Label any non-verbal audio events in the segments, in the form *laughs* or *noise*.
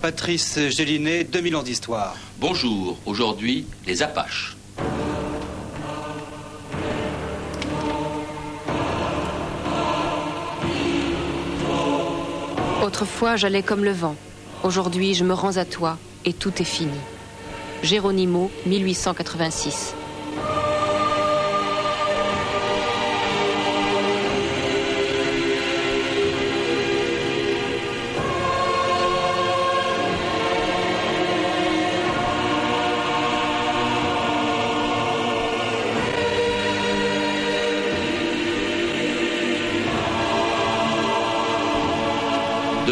Patrice Gélinet, 2000 ans d'histoire. Bonjour, aujourd'hui, les Apaches. Autrefois, j'allais comme le vent. Aujourd'hui, je me rends à toi et tout est fini. Géronimo, 1886.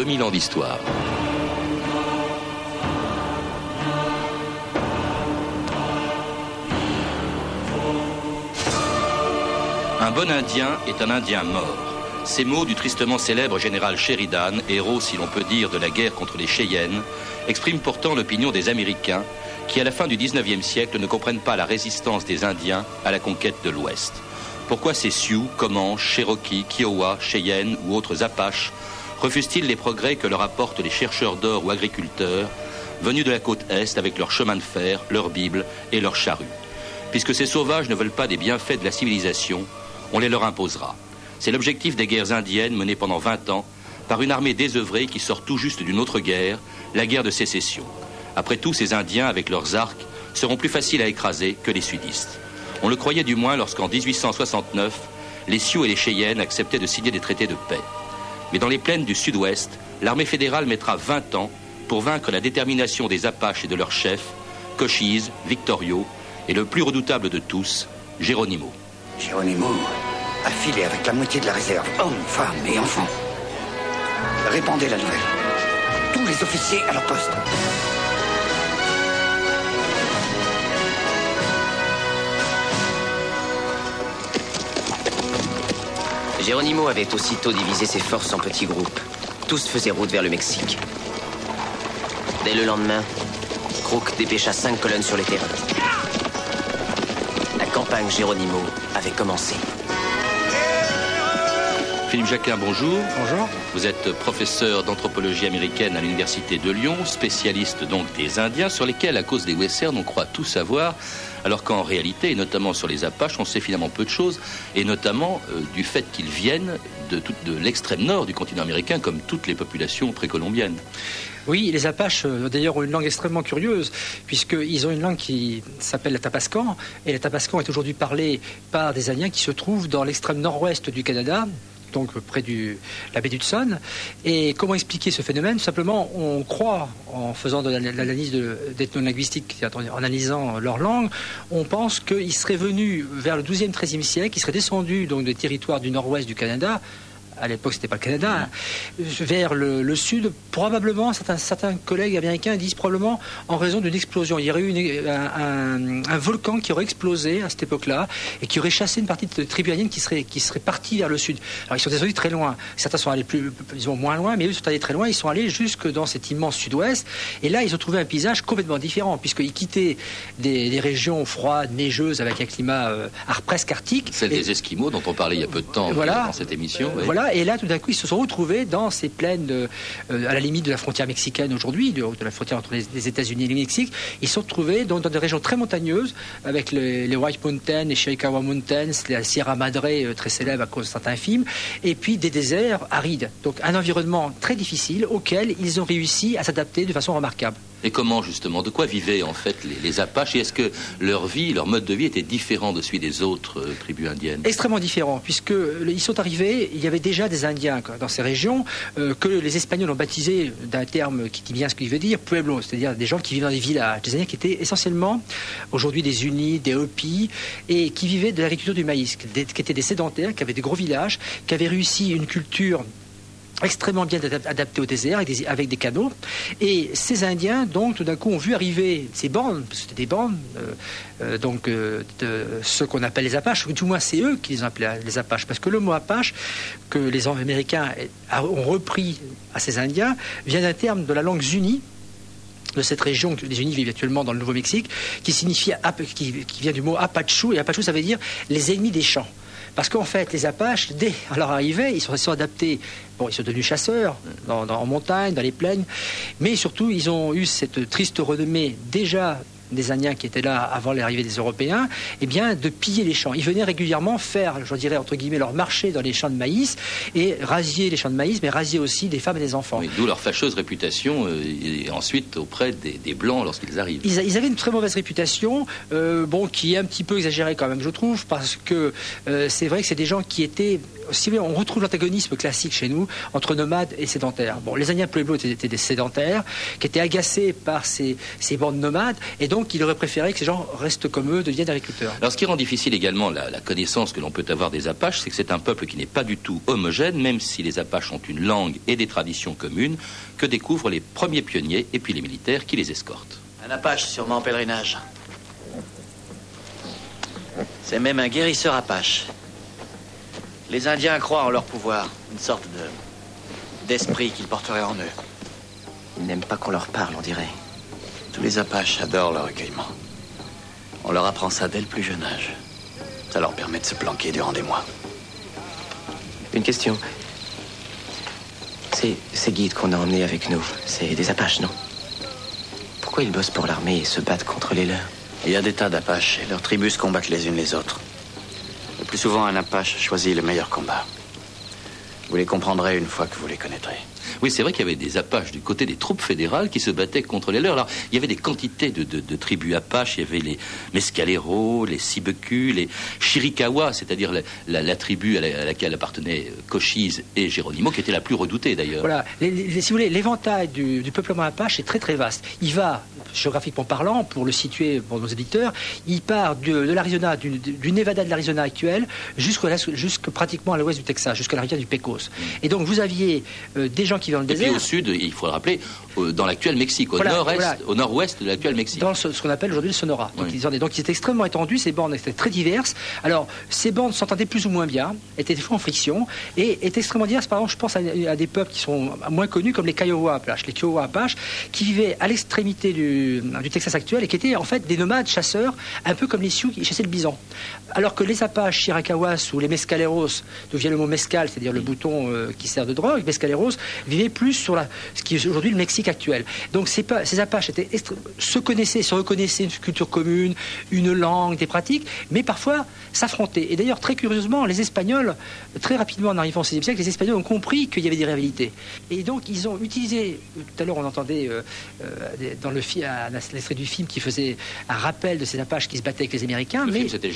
2000 ans d'histoire. Un bon Indien est un Indien mort. Ces mots du tristement célèbre général Sheridan, héros si l'on peut dire de la guerre contre les Cheyennes, expriment pourtant l'opinion des Américains qui, à la fin du 19e siècle, ne comprennent pas la résistance des Indiens à la conquête de l'Ouest. Pourquoi ces Sioux, Comanches, Cherokees, Kiowa, Cheyennes ou autres Apaches refusent-ils les progrès que leur apportent les chercheurs d'or ou agriculteurs venus de la côte Est avec leurs chemins de fer, leurs Bibles et leurs charrues Puisque ces sauvages ne veulent pas des bienfaits de la civilisation, on les leur imposera. C'est l'objectif des guerres indiennes menées pendant 20 ans par une armée désœuvrée qui sort tout juste d'une autre guerre, la guerre de sécession. Après tout, ces Indiens, avec leurs arcs, seront plus faciles à écraser que les sudistes. On le croyait du moins lorsqu'en 1869, les Sioux et les Cheyennes acceptaient de signer des traités de paix. Mais dans les plaines du sud-ouest, l'armée fédérale mettra 20 ans pour vaincre la détermination des Apaches et de leurs chefs, Cochise, Victorio et le plus redoutable de tous, Geronimo. Geronimo, affilé avec la moitié de la réserve, hommes, femmes et enfants. Répandez la nouvelle. Tous les officiers à leur poste. Geronimo avait aussitôt divisé ses forces en petits groupes. Tous faisaient route vers le Mexique. Dès le lendemain, Crook dépêcha cinq colonnes sur les terrains. La campagne Geronimo avait commencé. Philippe Jacquin, bonjour. Bonjour. Vous êtes professeur d'anthropologie américaine à l'Université de Lyon, spécialiste donc des Indiens, sur lesquels, à cause des westerns, on croit tout savoir, alors qu'en réalité, et notamment sur les Apaches, on sait finalement peu de choses, et notamment euh, du fait qu'ils viennent de, l'extrême nord du continent américain, comme toutes les populations précolombiennes. Oui, les Apaches, euh, d'ailleurs, ont une langue extrêmement curieuse, puisqu'ils ont une langue qui s'appelle le Tapascan, et le Tapascan est aujourd'hui parlé par des Indiens qui se trouvent dans l'extrême nord-ouest du Canada, donc près de la baie d'Hudson. Et comment expliquer ce phénomène? Simplement, on croit, en faisant de l'ana- l'analyse de- d'ethnolinguistique, en analysant leur langue, on pense qu'ils seraient venus vers le 12e, 13e siècle, ils seraient descendus donc, des territoires du nord-ouest du Canada, à l'époque c'était pas le Canada, hein, vers le, le sud, probablement, certains, certains collègues américains disent probablement en raison d'une explosion. Il y aurait eu une- un, un- un volcan qui aurait explosé à cette époque-là et qui aurait chassé une partie de indiennes qui serait, qui serait partie vers le sud. Alors ils sont descendus très loin. Certains sont allés plus, disons, moins loin, mais eux sont allés très loin. Ils sont allés jusque dans cet immense sud-ouest. Et là, ils ont trouvé un paysage complètement différent, puisqu'ils quittaient des, des régions froides, neigeuses, avec un climat euh, presque arctique. Celle Et- des Esquimaux, dont on parlait il y a peu de temps Voilà. dans cette émission. oui. voilà, et là, tout d'un coup, ils se sont retrouvés dans ces plaines, euh, à la limite de la frontière mexicaine aujourd'hui, de, la frontière entre les, États-Unis et le Mexique. Ils se sont retrouvés dans, dans des régions très montagneuses, avec les, les White Mountains, les Chiricahua Mountains, la Sierra Madre, euh, très célèbre à cause de certains films, et puis des déserts arides. Donc, un environnement très difficile auquel ils ont réussi à s'adapter de façon remarquable. Et comment justement De quoi vivaient en fait les, Apaches Et est-ce que leur vie, leur mode de vie était différent de celui des autres euh, tribus indiennes extrêmement différent, puisque ils sont arrivés, il y avait déjà des Indiens dans ces régions, euh, que les Espagnols ont baptisé d'un terme qui dit bien ce qu'il veut dire, pueblo, c'est-à-dire des gens qui vivent dans des villages, des Indiens qui étaient essentiellement aujourd'hui des Unis, des Hopis, et qui vivaient de l'agriculture du maïs, qui étaient des sédentaires, qui avaient des gros villages, qui avaient réussi une culture extrêmement bien adap- adaptée au désert avec des, avec canaux. Et ces Indiens, donc, tout d'un coup, ont vu arriver ces bandes, c'était des bandes, euh, euh, donc, euh, de ceux qu'on appelle les Apaches, ou du moins c'est eux qui les appelés les Apaches, parce que le mot Apache, que les Américains ont repris à ces Indiens, vient d'un terme de la langue Zuni, de cette région que les Unis vivent actuellement dans le Nouveau-Mexique, qui signifie, qui, qui vient du mot Apachu, et Apachu ça veut dire les ennemis des champs. Parce qu'en fait, les Apaches, dès leur arrivée, ils sont, sont adaptés. Bon, ils sont devenus chasseurs dans, en montagne, dans les plaines, mais surtout, ils ont eu cette triste renommée déjà des Indiens qui étaient là avant l'arrivée des Européens, eh bien, de piller les champs. Ils venaient régulièrement faire, je dirais entre guillemets, leur marché dans les champs de maïs et rasier les champs de maïs, mais rasier aussi des femmes et des enfants. Oui, D'où leur fâcheuse réputation euh, et ensuite auprès des, des Blancs lorsqu'ils arrivent. Ils, avaient une très mauvaise réputation, euh, bon, qui est un petit peu exagérée quand même, je trouve, parce que euh, c'est vrai que c'est des gens qui étaient, si on retrouve l'antagonisme classique chez nous entre nomades et sédentaires. Bon, les Indiens Pueblo étaient, étaient des sédentaires, qui étaient agacés par ces, ces bandes nomades, et donc ils auraient préféré que ces gens restent comme eux, deviennent agriculteurs. Alors, ce qui rend difficile également la, la connaissance que l'on peut avoir des Apaches, c'est que c'est un peuple qui n'est pas du tout homogène, même si les Apaches ont une langue et des traditions communes, que découvrent les premiers pionniers et puis les militaires qui les escortent. Un Apache, sûrement en pèlerinage. C'est même un guérisseur Apache. Les Indiens croient en leur pouvoir, une sorte de d'esprit qu'ils porteraient en eux. Ils n'aiment pas qu'on leur parle, on dirait. Tous les Apaches adorent le recueillement. On leur apprend ça dès le plus jeune âge. Ça leur permet de se planquer durant des mois. Une question. Ces, ces guides qu'on a emmenés avec nous, c'est des Apaches, non? Pourquoi ils bossent pour l'armée et se battent contre les leurs? Il y a des tas d'Apaches et leurs tribus se combattent les unes les autres. Le plus souvent, un Apache choisit le meilleur combat. Vous les comprendrez une fois que vous les connaîtrez. Oui, c'est vrai qu'il y avait des Apaches du côté des troupes fédérales qui se battaient contre les leurs. Alors, il y avait des quantités de, de- de tribus Apaches. Il y avait les Mescaleros, les Sibeku, les Chiricahua, c'est-à-dire la, la- la tribu à, la- à laquelle appartenaient Cochise et Geronimo, qui était la plus redoutée d'ailleurs. Voilà, Les- les- si vous voulez, l'éventail du, du peuplement apache est très très vaste. Il va, géographiquement parlant, pour le situer pour nos éditeurs, il part de, de l'Arizona, du, du Nevada de l'Arizona actuel, jusque pratiquement à l'ouest du Texas, jusqu'à la rivière du Pecos. Et donc vous aviez euh, des gens qui dans le Et puis au sud, il faut le rappeler, euh, dans l'actuel Mexique, au Voilà, nord-est, voilà. au nord-ouest de l'actuel Mexique. dans ce, ce qu'on appelle aujourd'hui le Sonora. Donc, Oui. ils, donc ils étaient extrêmement étendus, ces bandes étaient très diverses. Alors, ces bandes s'entendaient plus ou moins bien, étaient des fois en friction, et étaient extrêmement diverses. Par exemple, je pense à, à des peuples qui sont moins connus, comme les Kiowa Apaches, les Kiowa Apaches, qui vivaient à l'extrémité du, du Texas actuel et qui étaient en fait des nomades chasseurs, un peu comme les Sioux qui chassaient le bison. Alors que les Apaches Chiricahuas ou les Mescaleros, d'où vient le mot mescal, c'est-à-dire le bouton euh, qui sert de drogue, Mescaleros, vivaient plus sur la, ce qui est aujourd'hui le Mexique actuel. Donc ces, pa- ces Apaches étaient se connaissaient, se reconnaissaient une culture commune, une langue, des pratiques, mais parfois s'affrontaient. Et d'ailleurs, très curieusement, les Espagnols, très rapidement en arrivant au XVIe siècle, les Espagnols ont compris qu'il y avait des rivalités. Et donc ils ont utilisé, tout à l'heure on entendait euh, euh, dans le fi- à l'extrait du film qui faisait un rappel de ces Apaches qui se battaient avec les Américains, Le mais film, c'était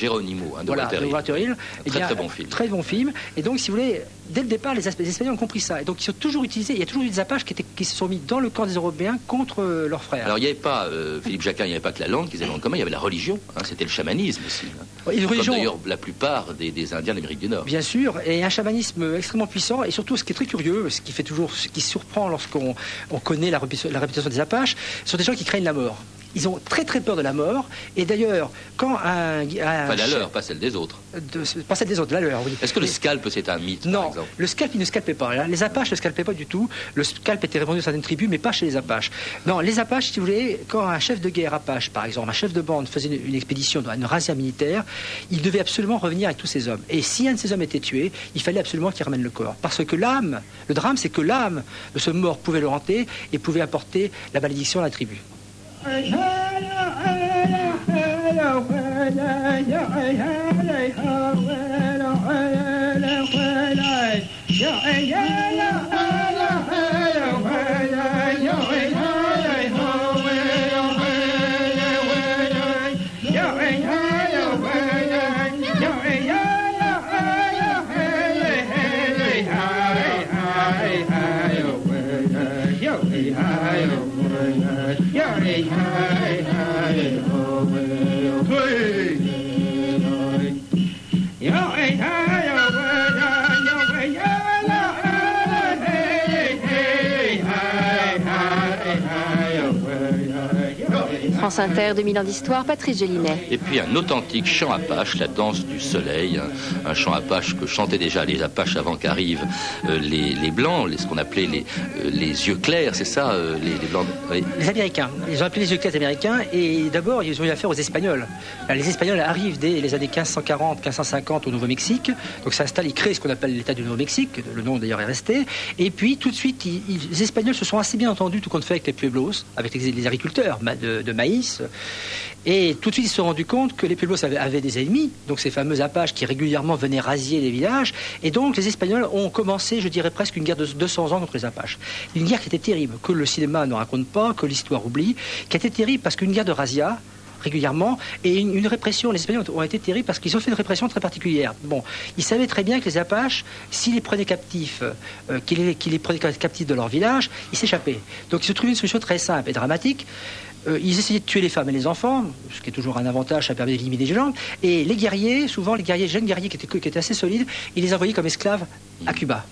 Geronimo, hein, de voilà, Walter de Hill. Walter Hill. Eh Très, bien, très bon film. Très bon film. Et donc, si vous voulez, dès le départ, les, Espagnols ont compris ça. Et donc, ils ont toujours utilisé, il y a toujours eu des Apaches qui, étaient, qui se sont mis dans le camp des Européens contre euh, leurs frères. Alors il n'y avait pas, euh, Philippe Jacquin, il n'y avait pas que la langue qu'ils avaient en commun, il y avait la religion, hein, c'était le chamanisme aussi. hein. Une religion, d'ailleurs la plupart des, des Indiens d'Amérique du Nord. bien sûr, et un chamanisme extrêmement puissant. Et surtout, ce qui est très curieux, ce qui fait toujours, ce qui surprend lorsqu'on on connaît la, la réputation des Apaches, ce sont des gens qui craignent la mort. Ils ont très très peur de la mort. Et d'ailleurs, quand un, un Pas la leur, pas celle des autres. de, pas celle des autres, la leur, oui. Est-ce que le scalp c'est un mythe par Non, exemple le scalp, il ne scalpait pas. hein. Les Apaches ne scalpaient pas du tout. Le scalp était répandu dans certaines tribus, mais pas chez les Apaches. Non, les Apaches, si vous voulez, quand un chef de guerre Apache, par exemple, un chef de bande faisait une, une expédition dans une razzia militaire, il devait absolument revenir avec tous ses hommes. Et si un de ces hommes était tué, il fallait absolument qu'il ramène le corps. Parce que l'âme, le drame, c'est que l'âme de ce mort pouvait le hanter et pouvait apporter la malédiction à la tribu. Yeah, yeah, yeah. Hey, hey. France Inter, 2000 ans d'histoire, Patrice Gélinet. Et puis un authentique chant Apache, la danse du soleil, un, un chant Apache que chantaient déjà les Apaches avant qu'arrivent euh, les, les, Blancs, les, ce qu'on appelait les, euh, les, yeux clairs, c'est ça, euh, les, les, Blancs oui. Les Américains, ils ont appelé les yeux clairs américains, et d'abord ils ont eu affaire aux Espagnols. Les Espagnols arrivent dès les années 1540, 1550 au Nouveau-Mexique, donc s'installent, ils créent ce qu'on appelle l'État du Nouveau-Mexique, le nom d'ailleurs est resté, et puis tout de suite, ils, les Espagnols se sont assez bien entendus, tout compte fait avec les Pueblos, avec les, les agriculteurs de, de maïs. Et tout de suite, ils se sont rendus compte que les Pueblos avaient, des ennemis, donc ces fameux Apaches qui régulièrement venaient rasier les villages. Et donc, les Espagnols ont commencé, je dirais presque, une guerre de 200 ans contre les Apaches. Une guerre qui était terrible, que le cinéma ne raconte pas, que l'histoire oublie, qui était terrible parce qu'une guerre de razzia, régulièrement et une, répression. Les Espagnols ont été terribles parce qu'ils ont fait une répression très particulière. Bon, ils savaient très bien que les Apaches, s'ils les prenaient captifs, euh, qu'ils les, les, prenaient captifs de leur village, ils s'échappaient. Donc ils se trouvaient une solution très simple et dramatique. Euh, ils essayaient de tuer les femmes et les enfants, ce qui est toujours un avantage, ça permet d'éliminer des gens. Et les guerriers, souvent les guerriers, jeunes guerriers qui étaient, qui étaient assez solides, ils les envoyaient comme esclaves à Cuba.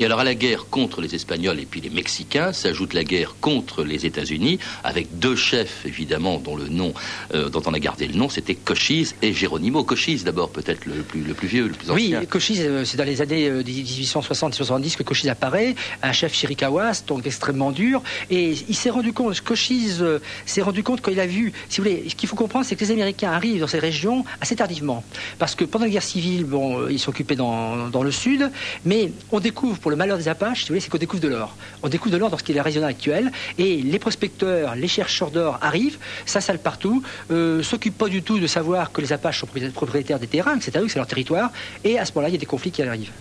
Et alors à la guerre contre les Espagnols et puis les Mexicains s'ajoute la guerre contre les États-Unis, avec deux chefs évidemment dont le nom, euh, dont on a gardé le nom, c'était Cochise et Geronimo. Cochise d'abord peut-être le plus, le plus vieux, le plus ancien. Oui, Cochise, euh, c'est dans les années euh, 1860-70 que Cochise apparaît, un chef chiricahuas, donc extrêmement dur, et il s'est rendu compte, Cochise euh, s'est rendu compte quand il a vu, si vous voulez, ce qu'il faut comprendre, c'est que les Américains arrivent dans ces régions assez tardivement, parce que pendant la guerre civile, bon, ils s'occupaient dans, dans le sud, mais on découvre pour le malheur des Apaches, si vous voulez, c'est qu'on découvre de l'or. On découvre de l'or dans ce qui est la région actuelle, et les prospecteurs, les chercheurs d'or arrivent, s'installent partout, euh, s'occupent pas du tout de savoir que les Apaches sont propriétaires des terrains, que c'est à eux, que c'est leur territoire, et à ce moment-là, il y a des conflits qui arrivent.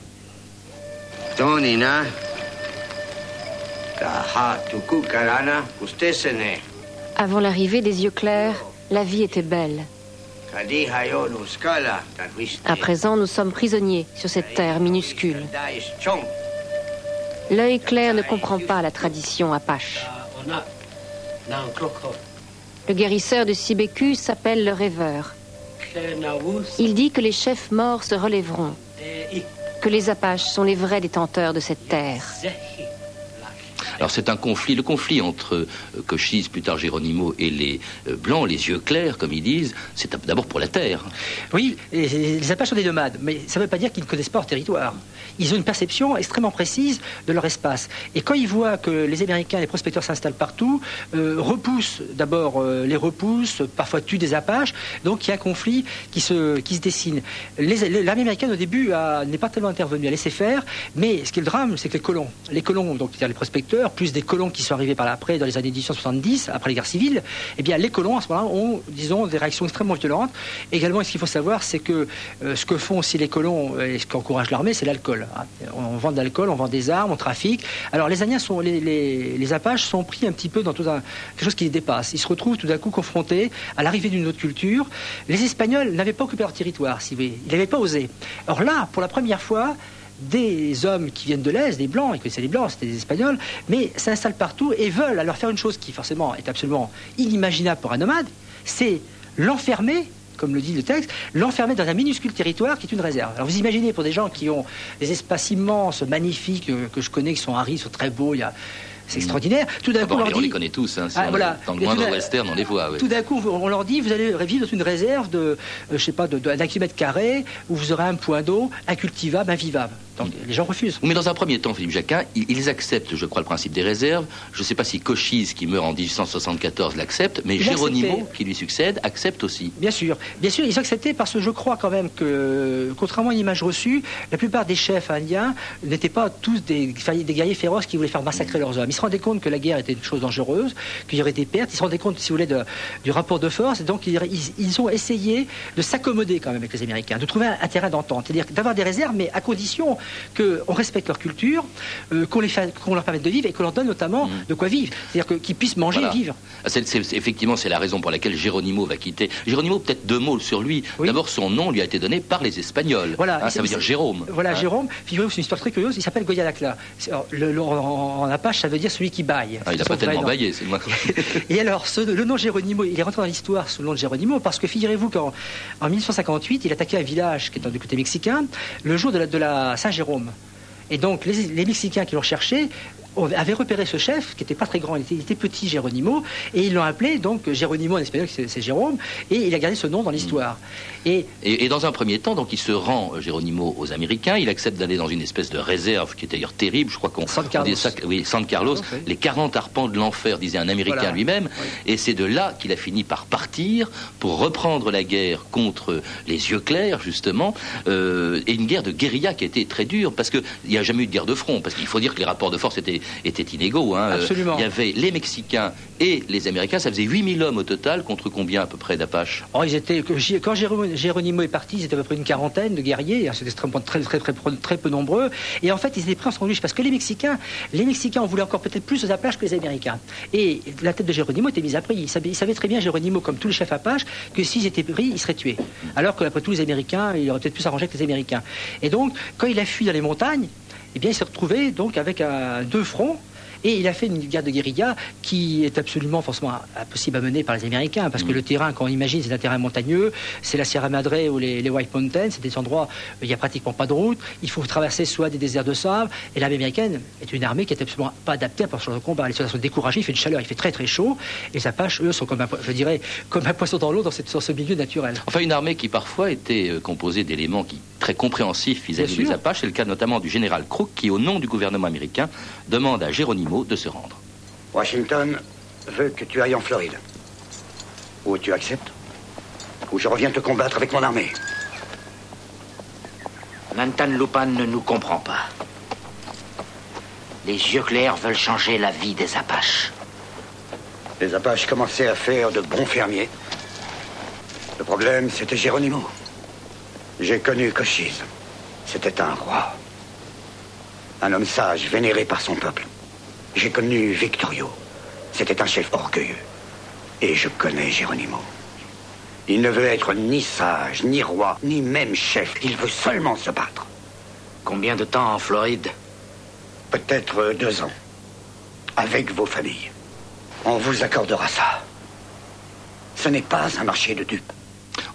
Tonina, Avant l'arrivée des yeux clairs, la vie était belle. À présent, nous sommes prisonniers sur cette terre minuscule. L'œil clair ne comprend pas la tradition apache. Le guérisseur de Sibéku s'appelle le rêveur. Il dit que les chefs morts se relèveront, que les Apaches sont les vrais détenteurs de cette terre. Alors c'est un conflit, le conflit entre euh, Cochise, plus tard Geronimo, et les euh, Blancs, les yeux clairs, comme ils disent, c'est d'abord pour la terre. Oui, et les Apaches sont des nomades, mais ça ne veut pas dire qu'ils ne connaissent pas leur territoire. Ils ont une perception extrêmement précise de leur espace. Et quand ils voient que les Américains, les prospecteurs s'installent partout, euh, repoussent d'abord euh, les repoussent, parfois tuent des Apaches, donc il y a un conflit qui se, qui se dessine. L'armée américaine au début n'est pas tellement intervenue, à laisser faire, mais ce qui est le drame, c'est que les colons, les colons, donc les prospecteurs, plus des colons qui sont arrivés par après, dans les années 1870, après les guerres civiles, eh bien, les colons, à ce moment-là, ont, disons, des réactions extrêmement violentes. Également, ce qu'il faut savoir, c'est que euh, ce que font aussi les colons et ce qu'encourage l'armée, c'est l'alcool. On vend de l'alcool, on vend des armes, on trafique. Alors, les Indiens, sont, les, Apaches sont pris un petit peu dans tout un, quelque chose qui les dépasse. Ils se retrouvent tout d'un coup confrontés à l'arrivée d'une autre culture. Les Espagnols n'avaient pas occupé leur territoire, si vous voulez. Ils n'avaient pas osé. Or là, pour la première fois, des hommes qui viennent de l'Est, des Blancs, ils connaissaient les Blancs, c'était des Espagnols, mais s'installent partout et veulent alors faire une chose qui forcément est absolument inimaginable pour un nomade, c'est l'enfermer comme le dit le texte, l'enfermer dans un minuscule territoire qui est une réserve. Alors vous imaginez pour des gens qui ont des espaces immenses, magnifiques, euh, que je connais, qui sont arides, sont très beaux, il y a c'est extraordinaire. Tout d'un coup, on, leur dit... les connaît tous. Hein, si ah, on voilà. Dans le moindre western, on les voit. Tout d'un coup, on leur dit, vous allez vivre dans une réserve de, euh, je sais pas, d'un kilomètre carré, où vous aurez un point d'eau incultivable, invivable. Donc les gens refusent. Mais dans un premier temps, Philippe Jacquin, ils acceptent, je crois, le principe des réserves. Je ne sais pas si Cochise, qui meurt en 1874, l'accepte, mais Géronimo, qui lui succède, accepte aussi. Bien sûr. Bien sûr, ils ont accepté parce que je crois quand même que, contrairement à une image reçue, la plupart des chefs indiens n'étaient pas tous des, des guerriers féroces qui voulaient faire massacrer leurs hommes. Ils se rendaient compte que la guerre était une chose dangereuse, qu'il y aurait des pertes. Ils se rendaient compte, si vous voulez, de, du rapport de force. Et donc, ils, ils, ils ont essayé de s'accommoder quand même avec les Américains, de trouver un, un terrain d'entente. C'est-à-dire d'avoir des réserves, mais à condition qu'on respecte leur culture, euh, qu'on qu leur permette de vivre et qu'on leur donne notamment mmh. de quoi vivre. C'est-à-dire qu'ils puissent manger voilà. et vivre. C est, c est, effectivement, c'est la raison pour laquelle Géronimo va quitter. Géronimo, peut-être deux mots sur lui. Oui. D'abord, son nom lui a été donné par les Espagnols. Voilà, hein, ça veut dire Jérôme. Voilà, hein. Jérôme. Figurez-vous, c'est une histoire très curieuse. Il s'appelle Goyalacla. Le, le, en, en Apache, ça veut dire celui qui baille. Ah, il n'a pas tellement baillé, c'est moi. *laughs* et alors, ce, le nom Géronimo, il est rentré dans l'histoire sous le nom de Géronimo parce que figurez-vous qu'en en 1858, il attaquait un village qui est du côté mexicain le jour de la, de la Saint-Jérôme. Et donc, les, Mexicains qui l'ont cherché avait repéré ce chef, qui n'était pas très grand, il était, petit, Geronimo, et ils l'ont appelé, donc Geronimo en espagnol, c'est Jérôme, et il a gardé ce nom dans l'histoire. Et, et, dans un premier temps, donc il se rend, Geronimo, aux Américains, il accepte d'aller dans une espèce de réserve qui est d'ailleurs terrible, je crois qu'on San Carlos. Ça, oui, San Carlos, les 40 arpents de l'enfer, disait un Américain lui-même, et c'est de là qu'il a fini par partir pour reprendre la guerre contre les yeux clairs, justement, euh, et une guerre de guérilla qui a été très dure, parce qu'il n'y a jamais eu de guerre de front, parce qu'il faut dire que les rapports de force étaient étaient inégaux. Hein. Absolument. Il y avait les Mexicains et les Américains. Ça faisait 8000 hommes au total contre combien à peu près d'Apaches oh, ils étaient, Quand Géronimo est parti, ils étaient à peu près une quarantaine de guerriers. Hein. C'était extrêmement très, très, très, très, peu nombreux. Et en fait, ils étaient pris en sandwich parce que les Mexicains, les Mexicains, on voulait encore peut-être plus aux Apaches que les Américains. Et la tête de Géronimo était mise à prix. Il savait, très bien, Géronimo, comme tous les chefs Apaches, que s'ils étaient pris, ils seraient tués. Alors qu'après tous les Américains, il aurait peut-être plus arrangé que les Américains. Et donc, quand il a fui dans les montagnes, eh bien, il s'est retrouvé donc avec deux fronts et il a fait une guerre de guérilla qui est absolument forcément impossible à mener par les Américains, parce que mm. le terrain, quand on imagine, c'est un terrain montagneux, c'est la Sierra Madre ou les, White Mountains, c'est des endroits où il n'y a pratiquement pas de route, il faut traverser soit des déserts de sable, et l'armée américaine est une armée qui est absolument pas adaptée à ce genre de combat. Les soldats sont découragés, il fait une chaleur, il fait très très chaud, et les Apaches, eux, sont comme un, je dirais, comme un poisson dans l'eau dans, ce milieu naturel. Enfin, une armée qui parfois était euh, composée d'éléments qui très compréhensifs vis-à-vis des Apaches, c'est le cas notamment du général Crook, qui, au nom du gouvernement américain, demande à Geronimo de se rendre. Washington veut que tu ailles en Floride. Ou tu acceptes, ou je reviens te combattre avec mon armée. Nantan Lupan ne nous comprend pas. Les yeux clairs veulent changer la vie des Apaches. Les Apaches commençaient à faire de bons fermiers. Le problème, c'était Geronimo. J'ai connu Cochise. C'était un roi. Un homme sage, vénéré par son peuple. J'ai connu Victorio. C'était un chef orgueilleux. Et je connais Geronimo. Il ne veut être ni sage, ni roi, ni même chef. Il veut seulement se battre. Combien de temps en Floride? Peut-être deux ans. Avec vos familles. On vous accordera ça. Ce n'est pas un marché de dupes.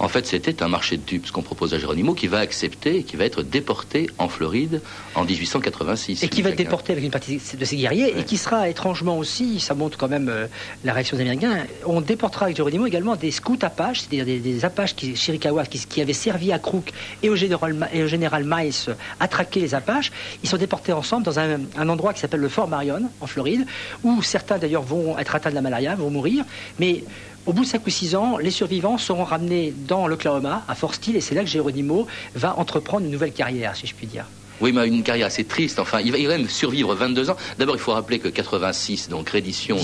En fait, c'était un marché de dupes, ce qu'on propose à Geronimo, qui va accepter et qui va être déporté en Floride en 1886. Et qui va être déporté avec une partie de ses guerriers, et qui sera étrangement aussi, ça montre quand même euh, la réaction des Américains, on déportera avec Geronimo également des scouts Apaches, c'est-à-dire des, Apaches qui, Chiricahua, qui, avaient servi à Crook et au général, et au général Mice à traquer les Apaches. Ils sont déportés ensemble dans un, un endroit qui s'appelle le Fort Marion, en Floride, où certains d'ailleurs vont être atteints de la malaria, vont mourir, mais au bout de 5 ou 6 ans, les survivants seront ramenés dans l'Oklahoma, à Fort Steele, et c'est là que Geronimo va entreprendre une nouvelle carrière, si je puis dire. Oui, mais une carrière assez triste. Enfin, il va, il va même survivre 22 ans. D'abord, il faut rappeler que 86, donc reddition de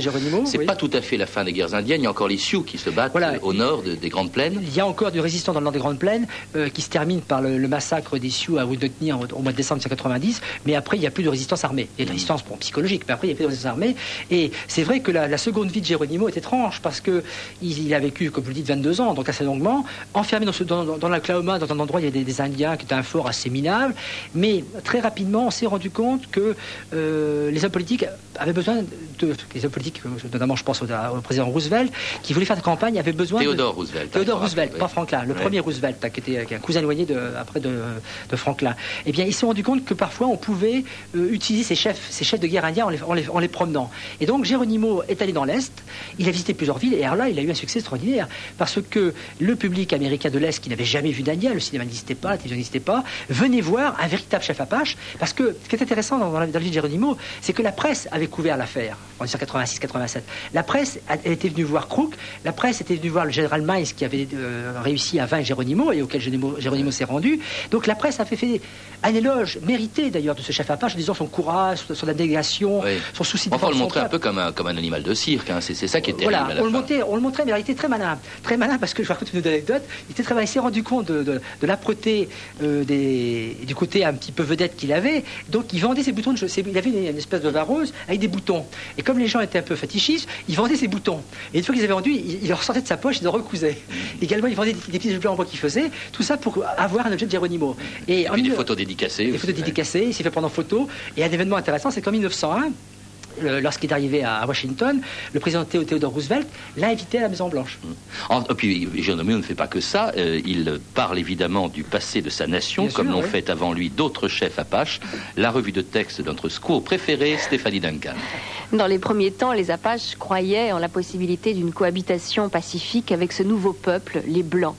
Geronimo, c'est pas tout à fait la fin des guerres indiennes. Il y a encore les Sioux qui se battent au nord des Grandes Plaines. Il y a encore du résistant dans le nord des Grandes Plaines euh, qui se termine par le, massacre des Sioux à Wounded au mois de décembre 1990. Mais après, il n'y a plus de résistance armée. Il y a de résistance psychologique, mais après, il n'y a plus de résistance armée. Et c'est vrai que la, seconde vie de Geronimo est étrange parce que il, a vécu, comme vous le dites, 22 ans, donc assez longuement, enfermé dans, ce, dans, dans, dans l'Oklahoma, dans un endroit où il y a des, des Indiens qui étaient un fort assez minable. Mais très rapidement, on s'est rendu compte que euh, les hommes politiques avaient besoin de. Les hommes politiques, notamment je pense au, président Roosevelt, qui voulait faire de campagne, avait besoin. Théodore Roosevelt. Théodore Roosevelt, pas Franklin, le premier Roosevelt, qui était un cousin éloigné de, après de, Franklin. Eh bien, ils se sont rendus compte que parfois on pouvait euh, utiliser ces chefs, ces chefs de guerre indiens en les, en les, promenant. Et donc, Geronimo est allé dans l'Est, il a visité plusieurs villes, et alors là, il a eu un succès extraordinaire, parce que le public américain de l'Est, qui n'avait jamais vu d'Indien, le cinéma n'existait pas, la télévision n'existait pas, venait voir un véritable chef Apache, parce que ce qui est intéressant dans, la, vie de Geronimo, c'est que la presse avait couvert l'affaire en 1986-87. La presse était venue voir Crook, la presse était venue voir le général Miles qui avait euh, réussi à vaincre Geronimo et auquel Geronimo, s'est rendu. Donc la presse a fait, fait un éloge mérité d'ailleurs de ce chef Apache en disant son courage, son abnégation, son souci de Enfin, on le montrait un peu comme un, comme un animal de cirque, hein. c'est ça qui était Voilà, on, le montrait, on le montrait, mais il était très malin. Très malin parce que je vais raconter une anecdote. Il était très malin, il s'est rendu compte de, de, l'âpreté euh, du côté un petit peu vedette qu'il avait. Donc il vendait ses boutons de Il avait une, espèce de vareuse avec des boutons. Et comme les gens étaient un peu fétichistes, il vendait ses boutons. Et une fois qu'ils avaient vendu, il, leur sortait de sa poche et les recousait. Également, il vendait des, petits objets en bois qu'il faisait. Tout ça pour avoir un objet de Geronimo. Et, des photos dédicacées. Des photos dédicacées. Il s'est fait prendre en photo. Et un événement intéressant, c'est qu'en 1901, lorsqu'il est arrivé à Washington, le président Theodore Roosevelt l'a invité à la Maison Blanche. Et puis ne fait pas que ça. il parle évidemment du passé de sa nation, comme l'ont fait avant lui d'autres chefs apaches. La revue de texte de notre scout préféré, Stéphanie Duncan. Dans les premiers temps, les Apaches croyaient en la possibilité d'une cohabitation pacifique avec ce nouveau peuple, les Blancs.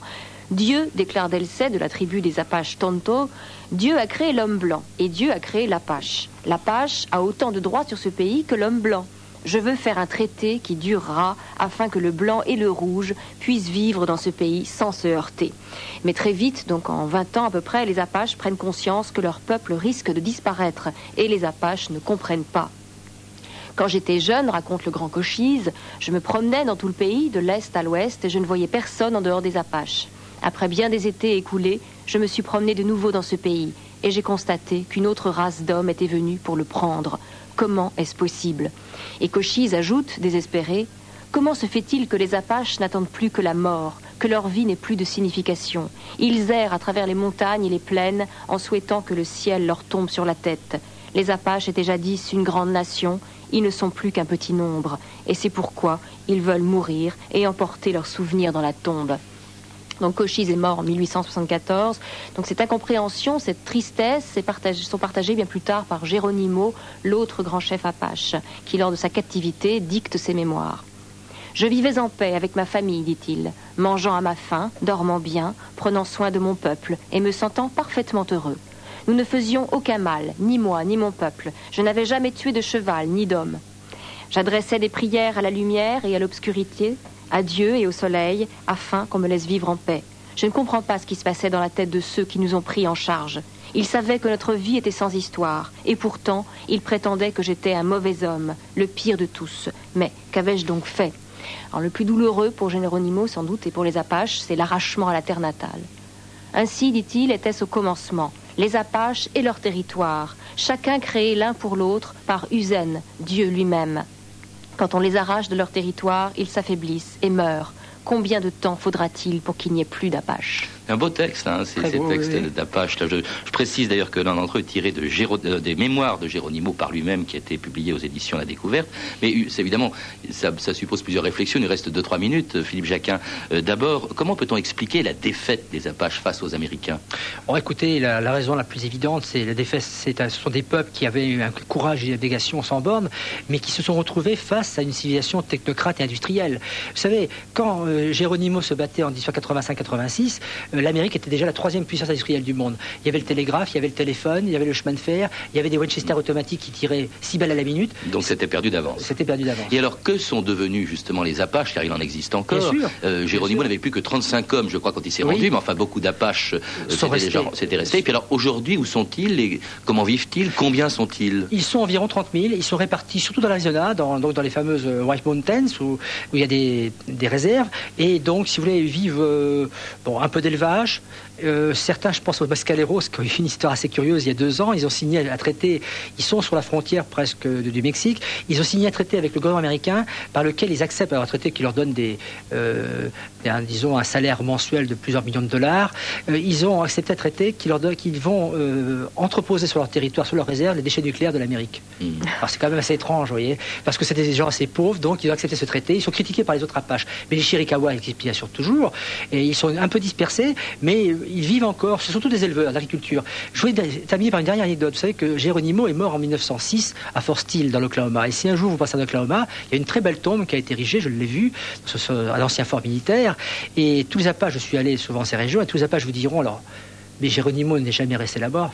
Dieu, déclare Delcey de la tribu des Apaches Tonto, Dieu a créé l'homme blanc et Dieu a créé l'Apache. L'Apache a autant de droits sur ce pays que l'homme blanc. Je veux faire un traité qui durera afin que le blanc et le rouge puissent vivre dans ce pays sans se heurter. Mais très vite, donc en 20 ans à peu près, les Apaches prennent conscience que leur peuple risque de disparaître et les Apaches ne comprennent pas. Quand j'étais jeune, raconte le grand Cochise, je me promenais dans tout le pays, de l'est à l'ouest, et je ne voyais personne en dehors des Apaches. Après bien des étés écoulés, je me suis promené de nouveau dans ce pays, et j'ai constaté qu'une autre race d'hommes était venue pour le prendre. Comment est-ce possible? Et Cochise ajoute, désespéré, Comment se fait-il que les Apaches n'attendent plus que la mort, que leur vie n'ait plus de signification? Ils errent à travers les montagnes et les plaines en souhaitant que le ciel leur tombe sur la tête. Les Apaches étaient jadis une grande nation, ils ne sont plus qu'un petit nombre, et c'est pourquoi ils veulent mourir et emporter leurs souvenirs dans la tombe. Donc Cochise est mort en 1874. Donc cette incompréhension, cette tristesse sont partagées bien plus tard par Geronimo, l'autre grand chef apache, qui lors de sa captivité dicte ses mémoires. Je vivais en paix avec ma famille, dit-il, mangeant à ma faim, dormant bien, prenant soin de mon peuple et me sentant parfaitement heureux. Nous ne faisions aucun mal, ni moi, ni mon peuple. Je n'avais jamais tué de cheval, ni d'homme. J'adressais des prières à la lumière et à l'obscurité, à Dieu et au soleil, afin qu'on me laisse vivre en paix. Je ne comprends pas ce qui se passait dans la tête de ceux qui nous ont pris en charge. Ils savaient que notre vie était sans histoire, et pourtant, ils prétendaient que j'étais un mauvais homme, le pire de tous. Mais qu'avais-je donc fait? Le plus douloureux pour Généronimo, sans doute, et pour les Apaches, c'est l'arrachement à la terre natale. Ainsi, dit-il, était-ce au commencement les Apaches et leur territoire, chacun créé l'un pour l'autre par Usen, Dieu lui-même. Quand on les arrache de leur territoire, ils s'affaiblissent et meurent. Combien de temps faudra-t-il pour qu'il n'y ait plus d'Apaches un beau texte, hein, ces, textes d'Apache. Je, précise d'ailleurs que l'un d'entre eux est tiré de euh, des mémoires de Géronimo par lui-même qui a été publié aux éditions La Découverte. Mais évidemment, ça, suppose plusieurs réflexions. Il reste 2-3 minutes, euh, Philippe Jacquin. Euh, d'abord, comment peut-on expliquer la défaite des Apaches face aux Américains? Bon, écoutez, la, raison la plus évidente, c'est la défaite. Ce sont des peuples qui avaient eu un courage et une abnégation sans borne, mais qui se sont retrouvés face à une civilisation technocrate et industrielle. Vous savez, quand Géronimo se battait en 1885-86, euh, l'Amérique était déjà la troisième puissance industrielle du monde. Il y avait le télégraphe, il y avait le téléphone, il y avait le chemin de fer, il y avait des Winchester automatiques qui tiraient 6 balles à la minute. Donc c'était perdu d'avance. C'était perdu d'avance. Et alors que sont devenus justement les Apaches, car il en existe encore Bien sûr. Euh, Géronimo n'avait plus que 35 hommes, je crois, quand il s'est rendu, mais enfin beaucoup d'Apaches euh, s'étaient restés. Et puis alors aujourd'hui, où sont-ils comment vivent-ils Combien sont-ils? Ils sont environ 30 000. Ils sont répartis surtout dans l'Arizona, dans, donc dans les fameuses White Mountains, où, où il y a des, des réserves. Et donc, si vous voulez, ils vivent bon, un peu d'élevage, euh, certains, je pense aux Mascaleros, qui ont eu une histoire assez curieuse il y a deux ans. Ils ont signé un traité, ils sont sur la frontière presque du Mexique. Ils ont signé un traité avec le gouvernement américain par lequel ils acceptent un traité qui leur donne des, euh, disons, un salaire mensuel de plusieurs millions de dollars. Euh, ils ont accepté un traité qui leur donne, qu'ils vont entreposer sur leur territoire, sur leur réserve, les déchets nucléaires de l'Amérique. Hmm. Alors c'est quand même assez étrange, vous voyez, parce que c'était des gens assez pauvres, donc ils ont accepté ce traité. Ils sont critiqués par les autres Apaches, mais les Chiricahua existent bien sûr toujours, et ils sont un peu dispersés, mais ils vivent encore, c'est surtout des éleveurs d'agriculture. Je voulais terminer par une dernière anecdote. Vous savez que Geronimo est mort en 1906 à Fort Steele, dans l'Oklahoma. Et si un jour vous passez en Oklahoma, il y a une très belle tombe qui a été érigée, je l'ai vue, à l'ancien fort militaire. Et tous les Apaches, je suis allé souvent dans ces régions, et tous les Apaches vous diront alors, mais Geronimo n'est jamais resté là-bas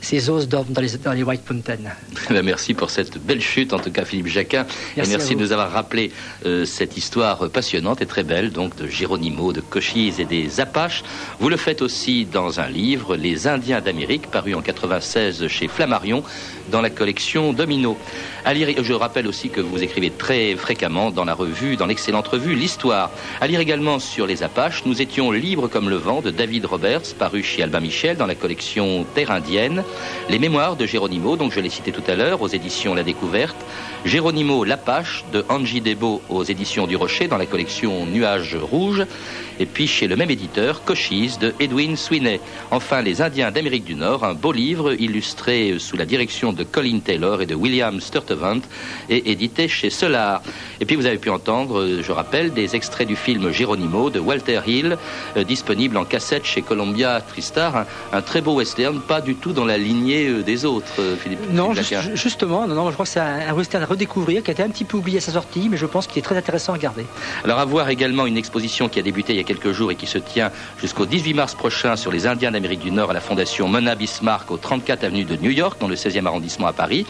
ses os dorment dans les, White Mountains. *laughs* Ben, merci pour cette belle chute, en tout cas Philippe Jacquin. Merci et merci de nous avoir rappelé euh, cette histoire passionnante et très belle, donc de Géronimo, de Cochise et des Apaches. Vous le faites aussi dans un livre, Les Indiens d'Amérique, paru en 96 chez Flammarion, dans la collection Domino. À lire, je rappelle aussi que vous écrivez très fréquemment dans la revue, dans l'excellente revue L'Histoire. À lire également sur les Apaches, nous étions libres comme le vent de David Roberts, paru chez Albin Michel dans la collection Terre indienne. Les mémoires de Géronimo, donc je l'ai cité tout à l'heure, aux éditions La Découverte. Géronimo L'Apache de Angie Debo aux éditions du Rocher dans la collection Nuages Rouges. Et puis chez le même éditeur, Cochise de Edwin Sweeney. Enfin, Les Indiens d'Amérique du Nord, un beau livre illustré sous la direction de Colin Taylor et de William Sturtevant et édité chez Solar. Et puis vous avez pu entendre, je rappelle, des extraits du film Geronimo de Walter Hill, euh, disponible en cassette chez Columbia Tristar. Un, un, très beau western, pas du tout dans la lignée euh, des autres, euh, Philippe. Non, juste, justement, non, non, je crois que c'est un, un, western à redécouvrir qui a été un petit peu oublié à sa sortie, mais je pense qu'il est très intéressant à regarder. Alors à voir également une exposition qui a débuté il y a quelques jours et qui se tient jusqu'au 18 mars prochain sur les Indiens d'Amérique du Nord à la Fondation Mona Bismarck au 34 avenue de New York, dans le 16e arrondissement à Paris.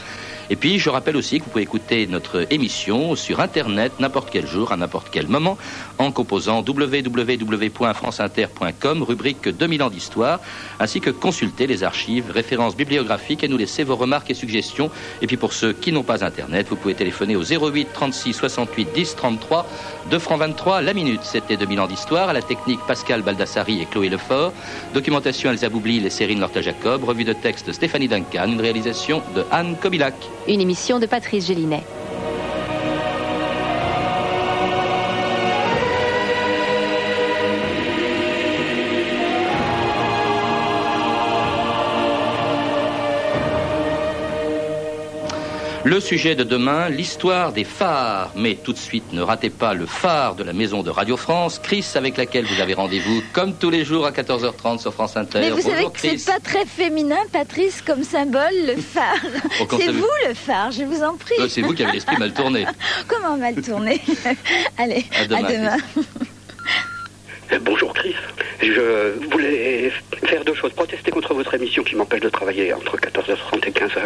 Et puis, je rappelle aussi que vous pouvez écouter notre émission sur Internet n'importe quel jour, à n'importe quel moment, en composant www.franceinter.com, rubrique 2000 ans d'histoire, ainsi que consulter les archives, références bibliographiques et nous laisser vos remarques et suggestions. Et puis, pour ceux qui n'ont pas Internet, vous pouvez téléphoner au 08 36 68 10 33, 2 francs 23 la minute. C'était 2000 ans d'histoire, à la technique Pascal Baldassari et Chloé Lefort, documentation Elsa Boublil et Céline Lorta-Jacob, revue de texte Stéphanie Duncan, une réalisation de Anne Kobilac. Une émission de Patrice Gélinet. Le sujet de demain, l'histoire des phares. Mais tout de suite, ne ratez pas le phare de la maison de Radio France, Chris, avec laquelle vous avez rendez-vous, comme tous les jours à 14h30 sur France Inter. Mais vous Bonjour, savez que c'est pas très féminin, Patrice, comme symbole, le phare. *laughs* Oh, c'est vous le phare, je vous en prie. Euh, C'est vous qui avez l'esprit mal tourné. *laughs* Comment mal tourné? *laughs* Allez, À demain, Bonjour Chris. Je voulais faire deux choses. Protester contre votre émission qui m'empêche de travailler entre 14h30 et 15h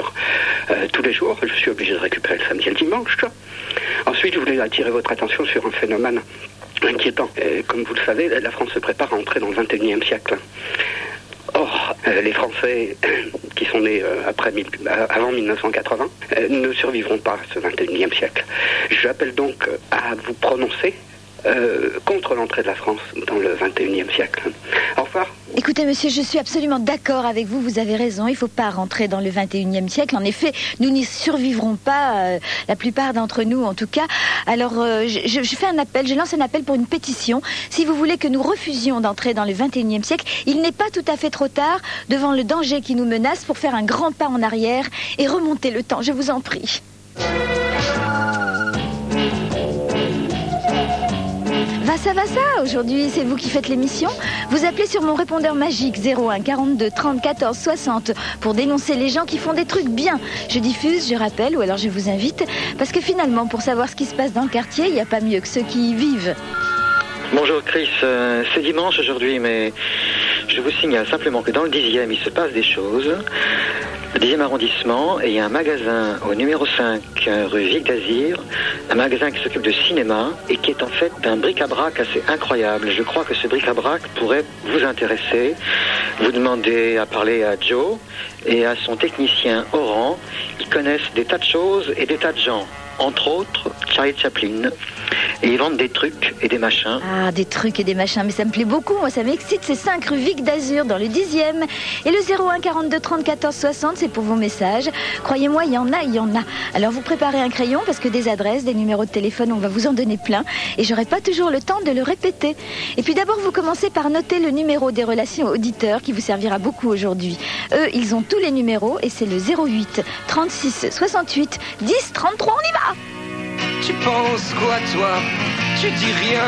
euh, tous les jours. Je suis obligé de récupérer le samedi et le dimanche. Ensuite, je voulais attirer votre attention sur un phénomène inquiétant. Euh, comme vous le savez, la France se prépare à entrer dans le 21e siècle. Or, euh, les Français *coughs* qui sont nés après avant 1980 euh, ne survivront pas à ce 21e siècle. J'appelle donc à vous prononcer euh, contre l'entrée de la France dans le 21e siècle. Au revoir. Écoutez, monsieur, je suis absolument d'accord avec vous. Vous avez raison. Il ne faut pas rentrer dans le 21e siècle. En effet, nous n'y survivrons pas, euh, la plupart d'entre nous en tout cas. Alors, euh, je, je- fais un appel, je lance un appel pour une pétition. Si vous voulez que nous refusions d'entrer dans le 21e siècle, il n'est pas tout à fait trop tard devant le danger qui nous menace pour faire un grand pas en arrière et remonter le temps. Je vous en prie. Va ça, va ça Aujourd'hui, c'est vous qui faites l'émission. Vous appelez sur mon répondeur magique 01 42 30 14 60 pour dénoncer les gens qui font des trucs bien. Je diffuse, je rappelle, ou alors je vous invite, parce que finalement, pour savoir ce qui se passe dans le quartier, il n'y a pas mieux que ceux qui y vivent. Bonjour Chris, Euh, c'est dimanche aujourd'hui, mais je vous signale simplement que dans le 10e, il se passe des choses. Le 10e arrondissement, et il y a un magasin au numéro 5 euh, rue Vic d'Azir, un magasin qui s'occupe de cinéma et qui est en fait un bric-à-brac assez incroyable. Je crois que ce bric-à-brac pourrait vous intéresser. Vous demandez à parler à Joe et à son technicien Oran. Ils connaissent des tas de choses et des tas de gens. Entre autres, Charlie Chaplin. Et ils vendent des trucs et des machins. Ah, des trucs et des machins, mais ça me plaît beaucoup, moi ça m'excite. C'est 5 rue Vic d'Azur dans le 10e. Et le 01 42 30 14 60, c'est pour vos messages. Croyez-moi, il y en a, il y en a. Alors vous préparez un crayon parce que des adresses, des numéros de téléphone, on va vous en donner plein. Et j'aurai pas toujours le temps de le répéter. Et puis d'abord, vous commencez par noter le numéro des relations auditeurs qui vous servira beaucoup aujourd'hui. Eux, ils ont tous les numéros et c'est le 08 36 68 10 33. On y va! Tu penses quoi toi? Tu dis rien.